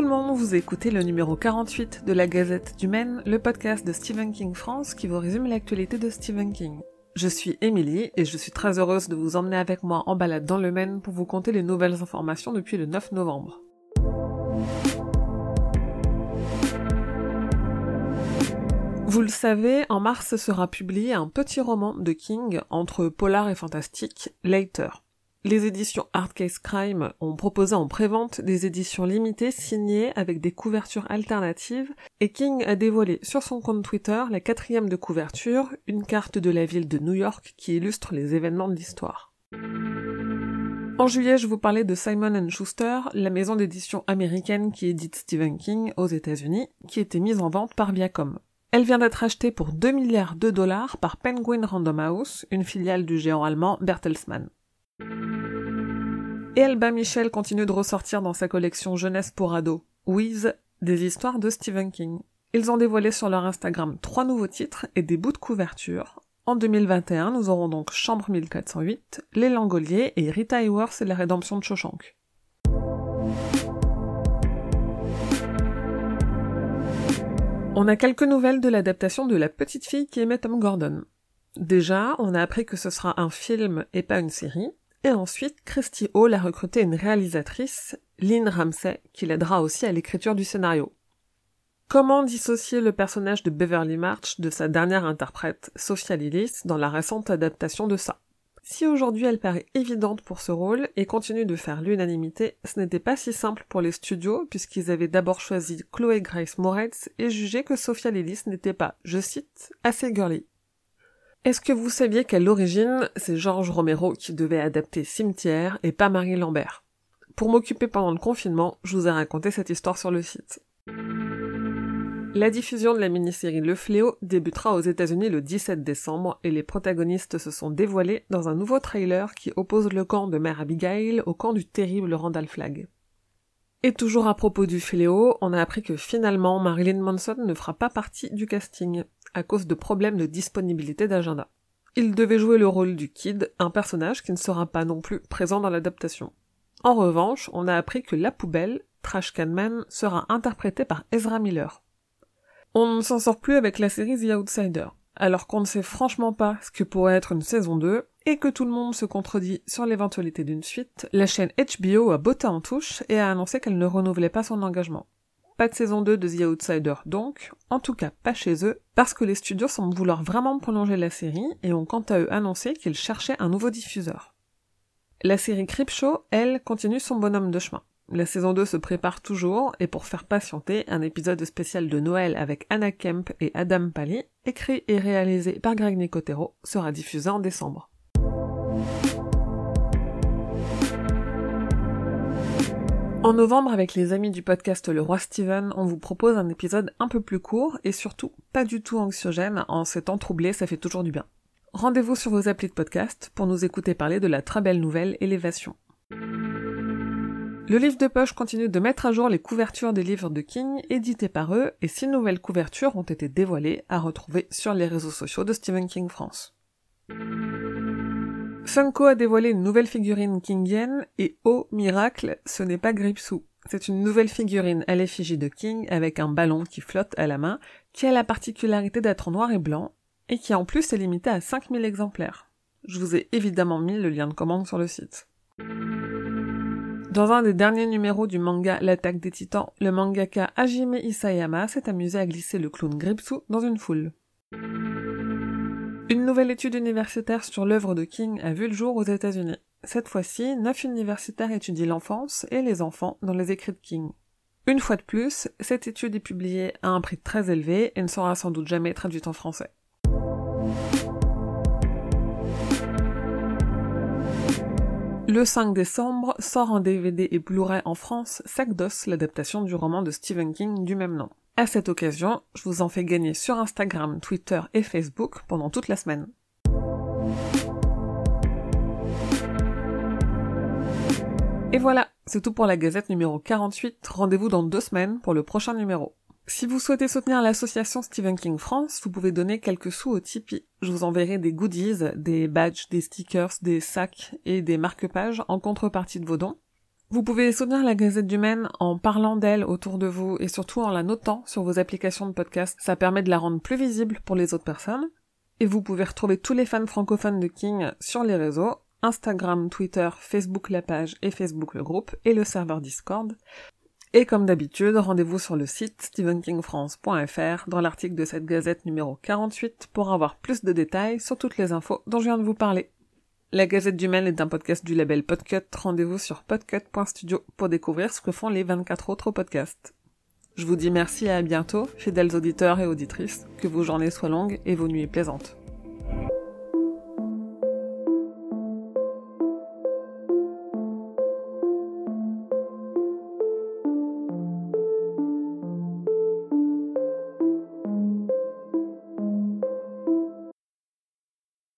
Tout le monde, vous écoutez le numéro 48 de la Gazette du Maine, le podcast de Stephen King France qui vous résume l'actualité de Stephen King. Je suis Émilie et je suis très heureuse de vous emmener avec moi en balade dans le Maine pour vous conter les nouvelles informations depuis le 9 novembre. Vous le savez, en mars sera publié un petit roman de King entre polar et fantastique, Later. Les éditions Hardcase Crime ont proposé en prévente des éditions limitées signées avec des couvertures alternatives et King a dévoilé sur son compte Twitter la quatrième de couverture, une carte de la ville de New York qui illustre les événements de l'histoire. En juillet, je vous parlais de Simon Schuster, la maison d'édition américaine qui édite Stephen King aux États-Unis, qui était mise en vente par Viacom. Elle vient d'être achetée pour 2 milliards de dollars par Penguin Random House, une filiale du géant allemand Bertelsmann. Et Elba Michel continue de ressortir dans sa collection Jeunesse pour ados, Wiz, des histoires de Stephen King. Ils ont dévoilé sur leur Instagram trois nouveaux titres et des bouts de couverture. En 2021, nous aurons donc Chambre 1408, Les Langoliers et Rita Hayworth et la rédemption de Shawshank. On a quelques nouvelles de l'adaptation de La petite fille qui aimait Tom Gordon. Déjà, on a appris que ce sera un film et pas une série, et ensuite, Christy Hall a recruté une réalisatrice, Lynn Ramsey, qui l'aidera aussi à l'écriture du scénario. Comment dissocier le personnage de Beverly March de sa dernière interprète, Sophia Lillis, dans la récente adaptation de ça? Si aujourd'hui elle paraît évidente pour ce rôle et continue de faire l'unanimité, ce n'était pas si simple pour les studios puisqu'ils avaient d'abord choisi Chloé Grace Moretz et jugé que Sophia Lillis n'était pas, je cite, assez girly. Est-ce que vous saviez qu'à l'origine, c'est Georges Romero qui devait adapter Cimetière et pas Marie Lambert? Pour m'occuper pendant le confinement, je vous ai raconté cette histoire sur le site. La diffusion de la mini-série Le Fléau débutera aux États-Unis le 17 décembre et les protagonistes se sont dévoilés dans un nouveau trailer qui oppose le camp de Mère Abigail au camp du terrible Randall Flagg. Et toujours à propos du Fléau, on a appris que finalement Marilyn Manson ne fera pas partie du casting à cause de problèmes de disponibilité d'agenda. Il devait jouer le rôle du Kid, un personnage qui ne sera pas non plus présent dans l'adaptation. En revanche, on a appris que la poubelle, Trash Can Man, sera interprétée par Ezra Miller. On ne s'en sort plus avec la série The Outsider, alors qu'on ne sait franchement pas ce que pourrait être une saison 2, et que tout le monde se contredit sur l'éventualité d'une suite, la chaîne HBO a botté en touche et a annoncé qu'elle ne renouvelait pas son engagement. Pas de saison 2 de The Outsider donc, en tout cas pas chez eux, parce que les studios semblent vouloir vraiment prolonger la série et ont quant à eux annoncé qu'ils cherchaient un nouveau diffuseur. La série Creepshow, elle, continue son bonhomme de chemin. La saison 2 se prépare toujours, et pour faire patienter, un épisode spécial de Noël avec Anna Kemp et Adam Pally, écrit et réalisé par Greg Nicotero, sera diffusé en décembre. En novembre, avec les amis du podcast Le Roi Steven, on vous propose un épisode un peu plus court et surtout pas du tout anxiogène. En ces temps troublés, ça fait toujours du bien. Rendez-vous sur vos applis de podcast pour nous écouter parler de la très belle nouvelle Élévation. Le livre de poche continue de mettre à jour les couvertures des livres de King édités par eux et six nouvelles couvertures ont été dévoilées à retrouver sur les réseaux sociaux de Stephen King France. Funko a dévoilé une nouvelle figurine kingienne et oh miracle, ce n'est pas Gripsou. C'est une nouvelle figurine à l'effigie de King avec un ballon qui flotte à la main, qui a la particularité d'être en noir et blanc, et qui en plus est limité à 5000 exemplaires. Je vous ai évidemment mis le lien de commande sur le site. Dans un des derniers numéros du manga L'attaque des titans, le mangaka Hajime Isayama s'est amusé à glisser le clown Gripsou dans une foule. Une nouvelle étude universitaire sur l'œuvre de King a vu le jour aux États-Unis. Cette fois-ci, neuf universitaires étudient l'enfance et les enfants dans les écrits de King. Une fois de plus, cette étude est publiée à un prix très élevé et ne sera sans doute jamais traduite en français. Le 5 décembre sort en DVD et Blu-ray en France Sac d'os, l'adaptation du roman de Stephen King du même nom. À cette occasion, je vous en fais gagner sur Instagram, Twitter et Facebook pendant toute la semaine. Et voilà, c'est tout pour la gazette numéro 48. Rendez-vous dans deux semaines pour le prochain numéro. Si vous souhaitez soutenir l'association Stephen King France, vous pouvez donner quelques sous au Tipeee. Je vous enverrai des goodies, des badges, des stickers, des sacs et des marque-pages en contrepartie de vos dons. Vous pouvez soutenir la Gazette du Maine en parlant d'elle autour de vous et surtout en la notant sur vos applications de podcast. Ça permet de la rendre plus visible pour les autres personnes. Et vous pouvez retrouver tous les fans francophones de King sur les réseaux, Instagram, Twitter, Facebook la page et Facebook le groupe et le serveur Discord. Et comme d'habitude, rendez-vous sur le site stephenkingfrance.fr dans l'article de cette gazette numéro 48 pour avoir plus de détails sur toutes les infos dont je viens de vous parler. La Gazette du Maine est un podcast du label Podcut. Rendez-vous sur podcut.studio pour découvrir ce que font les 24 autres podcasts. Je vous dis merci et à bientôt, fidèles auditeurs et auditrices, que vos journées soient longues et vos nuits plaisantes.